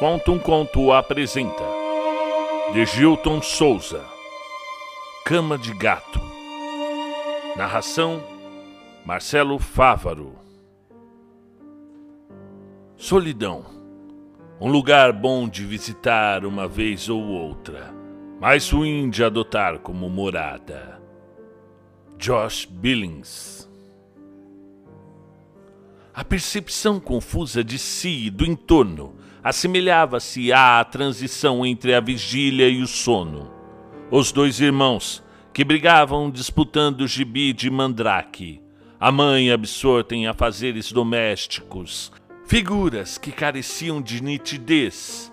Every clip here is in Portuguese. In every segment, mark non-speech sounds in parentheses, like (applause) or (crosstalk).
Conta um Conto apresenta De Gilton Souza. Cama de Gato. Narração Marcelo Fávaro. Solidão. Um lugar bom de visitar uma vez ou outra Mais ruim de adotar como morada. Josh Billings. A percepção confusa de si e do entorno assemelhava-se à transição entre a vigília e o sono. Os dois irmãos, que brigavam disputando o gibi de Mandrake, a mãe absorta em afazeres domésticos, figuras que careciam de nitidez,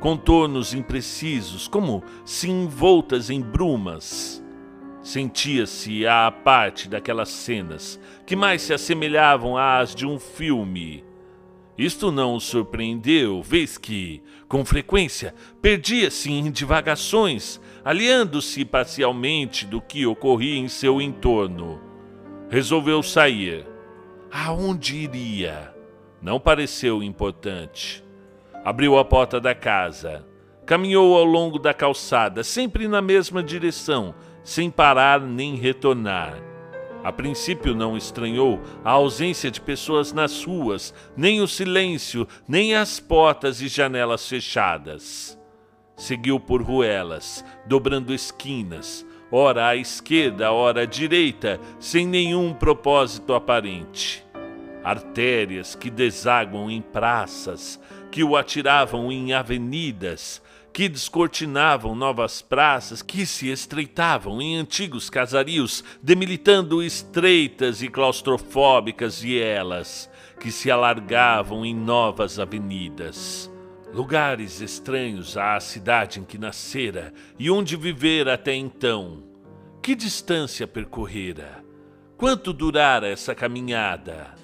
contornos imprecisos, como se envoltas em brumas Sentia-se à parte daquelas cenas, que mais se assemelhavam às de um filme. Isto não o surpreendeu, vez que, com frequência, perdia-se em divagações, aliando-se parcialmente do que ocorria em seu entorno. Resolveu sair. Aonde iria? Não pareceu importante. Abriu a porta da casa. Caminhou ao longo da calçada, sempre na mesma direção, sem parar nem retornar. A princípio não estranhou a ausência de pessoas nas ruas, nem o silêncio, nem as portas e janelas fechadas. Seguiu por ruelas, dobrando esquinas, ora à esquerda, ora à direita, sem nenhum propósito aparente. Artérias que desaguam em praças, que o atiravam em avenidas, que descortinavam novas praças que se estreitavam em antigos casarios, demilitando estreitas e claustrofóbicas vielas que se alargavam em novas avenidas. Lugares estranhos à cidade em que nascera e onde vivera até então. Que distância percorrera? Quanto durara essa caminhada?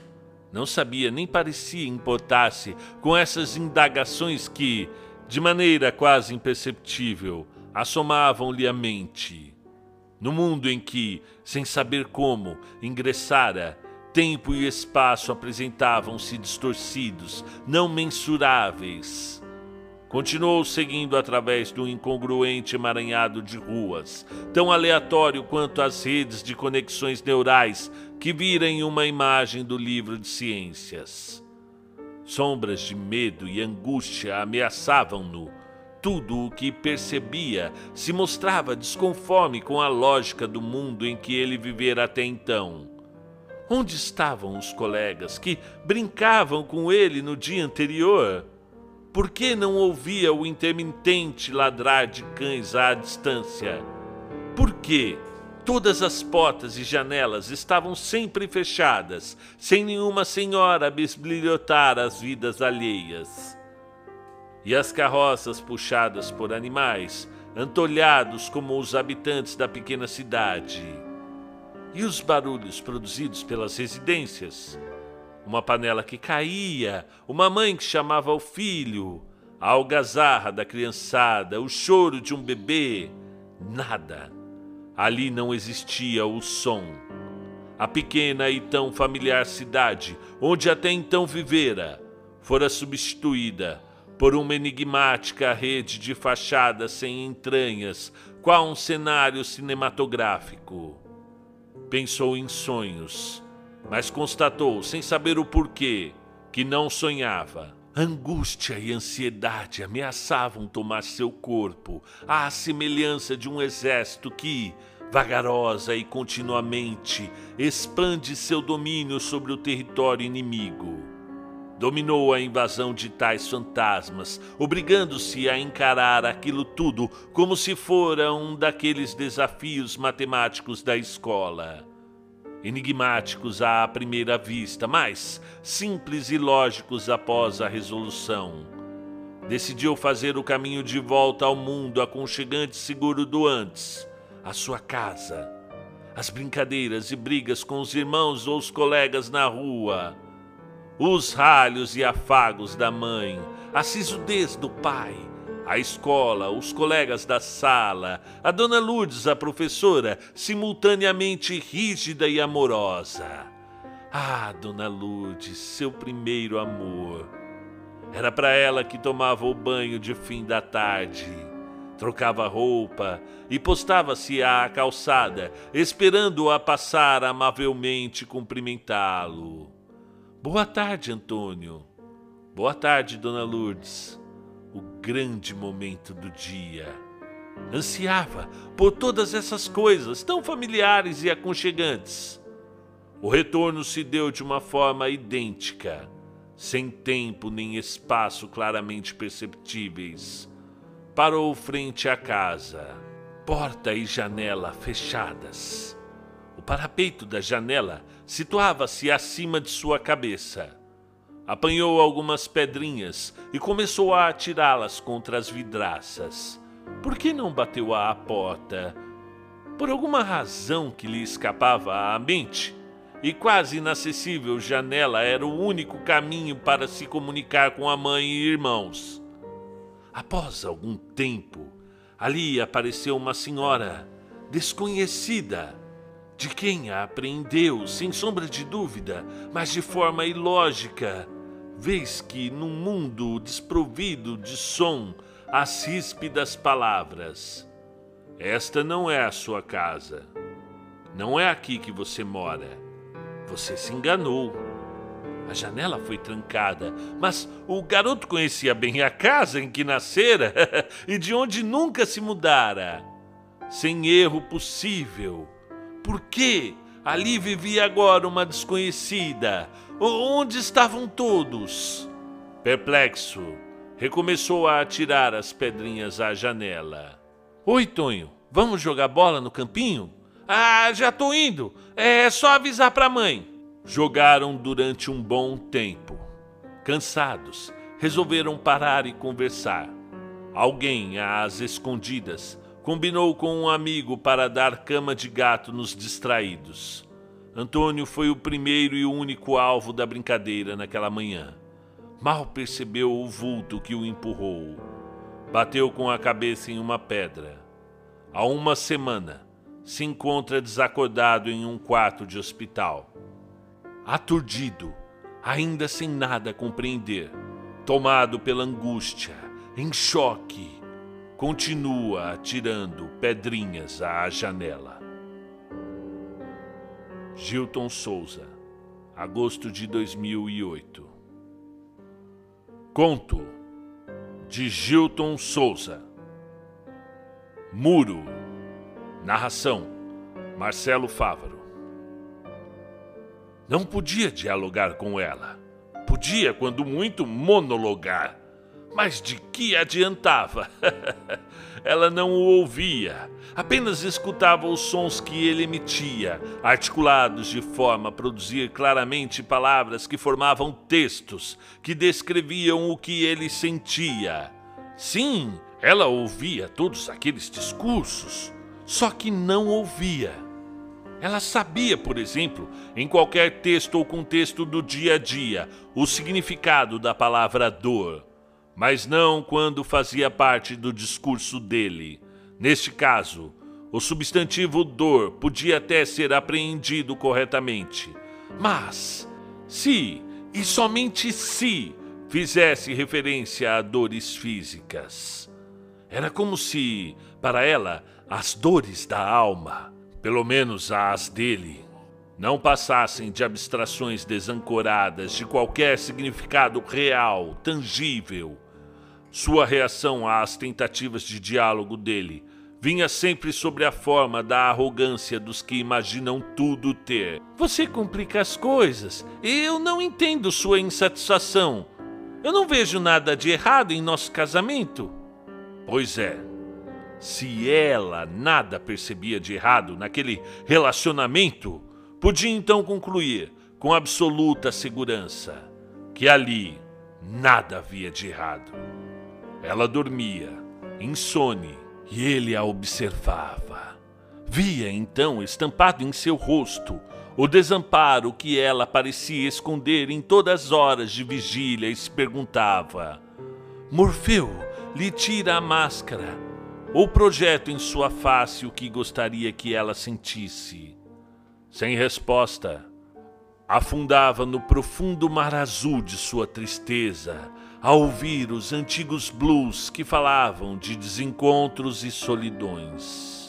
Não sabia nem parecia importar-se com essas indagações que, de maneira quase imperceptível, assomavam-lhe a mente. No mundo em que, sem saber como, ingressara, tempo e espaço apresentavam-se distorcidos, não mensuráveis. Continuou seguindo através do incongruente emaranhado de ruas, tão aleatório quanto as redes de conexões neurais que vira em uma imagem do livro de ciências. Sombras de medo e angústia ameaçavam-no. Tudo o que percebia se mostrava desconforme com a lógica do mundo em que ele vivera até então. Onde estavam os colegas que brincavam com ele no dia anterior? Por que não ouvia o intermitente ladrar de cães à distância? Por que Todas as portas e janelas estavam sempre fechadas, sem nenhuma senhora bisbilhotar as vidas alheias. E as carroças puxadas por animais, antolhados como os habitantes da pequena cidade. E os barulhos produzidos pelas residências? Uma panela que caía, uma mãe que chamava o filho, a algazarra da criançada, o choro de um bebê. Nada Ali não existia o som. A pequena e tão familiar cidade, onde até então vivera, fora substituída por uma enigmática rede de fachadas sem entranhas, qual um cenário cinematográfico. Pensou em sonhos, mas constatou, sem saber o porquê, que não sonhava. Angústia e ansiedade ameaçavam tomar seu corpo, à semelhança de um exército que, vagarosa e continuamente, expande seu domínio sobre o território inimigo. Dominou a invasão de tais fantasmas, obrigando-se a encarar aquilo tudo como se fora um daqueles desafios matemáticos da escola. Enigmáticos à primeira vista, mas simples e lógicos após a resolução. Decidiu fazer o caminho de volta ao mundo aconchegante e seguro do antes a sua casa, as brincadeiras e brigas com os irmãos ou os colegas na rua, os ralhos e afagos da mãe, a sisudez do pai, a escola, os colegas da sala, a dona Lourdes, a professora, simultaneamente rígida e amorosa. Ah, dona Lourdes, seu primeiro amor. Era para ela que tomava o banho de fim da tarde, trocava roupa e postava-se à calçada, esperando-a passar amavelmente cumprimentá-lo. Boa tarde, Antônio. Boa tarde, Dona Lourdes. O grande momento do dia. Ansiava por todas essas coisas tão familiares e aconchegantes. O retorno se deu de uma forma idêntica sem tempo nem espaço claramente perceptíveis. Parou frente à casa, porta e janela fechadas. O parapeito da janela situava-se acima de sua cabeça. Apanhou algumas pedrinhas e começou a atirá-las contra as vidraças. Por que não bateu à porta? Por alguma razão que lhe escapava à mente, e quase inacessível janela era o único caminho para se comunicar com a mãe e irmãos. Após algum tempo, ali apareceu uma senhora desconhecida, de quem a apreendeu, sem sombra de dúvida, mas de forma ilógica, vez que num mundo desprovido de som, as ríspidas palavras. Esta não é a sua casa. Não é aqui que você mora. Você se enganou. A janela foi trancada, mas o garoto conhecia bem a casa em que nascera (laughs) e de onde nunca se mudara. Sem erro possível. Por que ali vivia agora uma desconhecida? Onde estavam todos? Perplexo, recomeçou a atirar as pedrinhas à janela. Oi, Tonho, vamos jogar bola no campinho? Ah, já tô indo. É só avisar pra mãe. Jogaram durante um bom tempo. Cansados, resolveram parar e conversar. Alguém, às escondidas, combinou com um amigo para dar cama de gato nos distraídos. Antônio foi o primeiro e único alvo da brincadeira naquela manhã. Mal percebeu o vulto que o empurrou. Bateu com a cabeça em uma pedra. Há uma semana, se encontra desacordado em um quarto de hospital. Aturdido, ainda sem nada compreender, tomado pela angústia, em choque, continua atirando pedrinhas à janela. Gilton Souza, agosto de 2008. Conto de Gilton Souza. Muro Narração: Marcelo Fávaro. Não podia dialogar com ela. Podia, quando muito, monologar. Mas de que adiantava? (laughs) ela não o ouvia, apenas escutava os sons que ele emitia, articulados de forma a produzir claramente palavras que formavam textos que descreviam o que ele sentia. Sim, ela ouvia todos aqueles discursos só que não ouvia. Ela sabia, por exemplo, em qualquer texto ou contexto do dia a dia, o significado da palavra dor, mas não quando fazia parte do discurso dele. Neste caso, o substantivo dor podia até ser apreendido corretamente, mas se, e somente se, fizesse referência a dores físicas. Era como se, para ela, as dores da alma, pelo menos as dele, não passassem de abstrações desancoradas de qualquer significado real, tangível. Sua reação às tentativas de diálogo dele vinha sempre sobre a forma da arrogância dos que imaginam tudo ter. Você complica as coisas. Eu não entendo sua insatisfação. Eu não vejo nada de errado em nosso casamento. Pois é. Se ela nada percebia de errado naquele relacionamento, podia então concluir com absoluta segurança que ali nada havia de errado. Ela dormia, insone, e ele a observava. Via então estampado em seu rosto o desamparo que ela parecia esconder em todas as horas de vigília e se perguntava: Morfeu lhe tira a máscara ou projeto em sua face o que gostaria que ela sentisse? Sem resposta, afundava no profundo mar azul de sua tristeza, a ouvir os antigos blues que falavam de desencontros e solidões.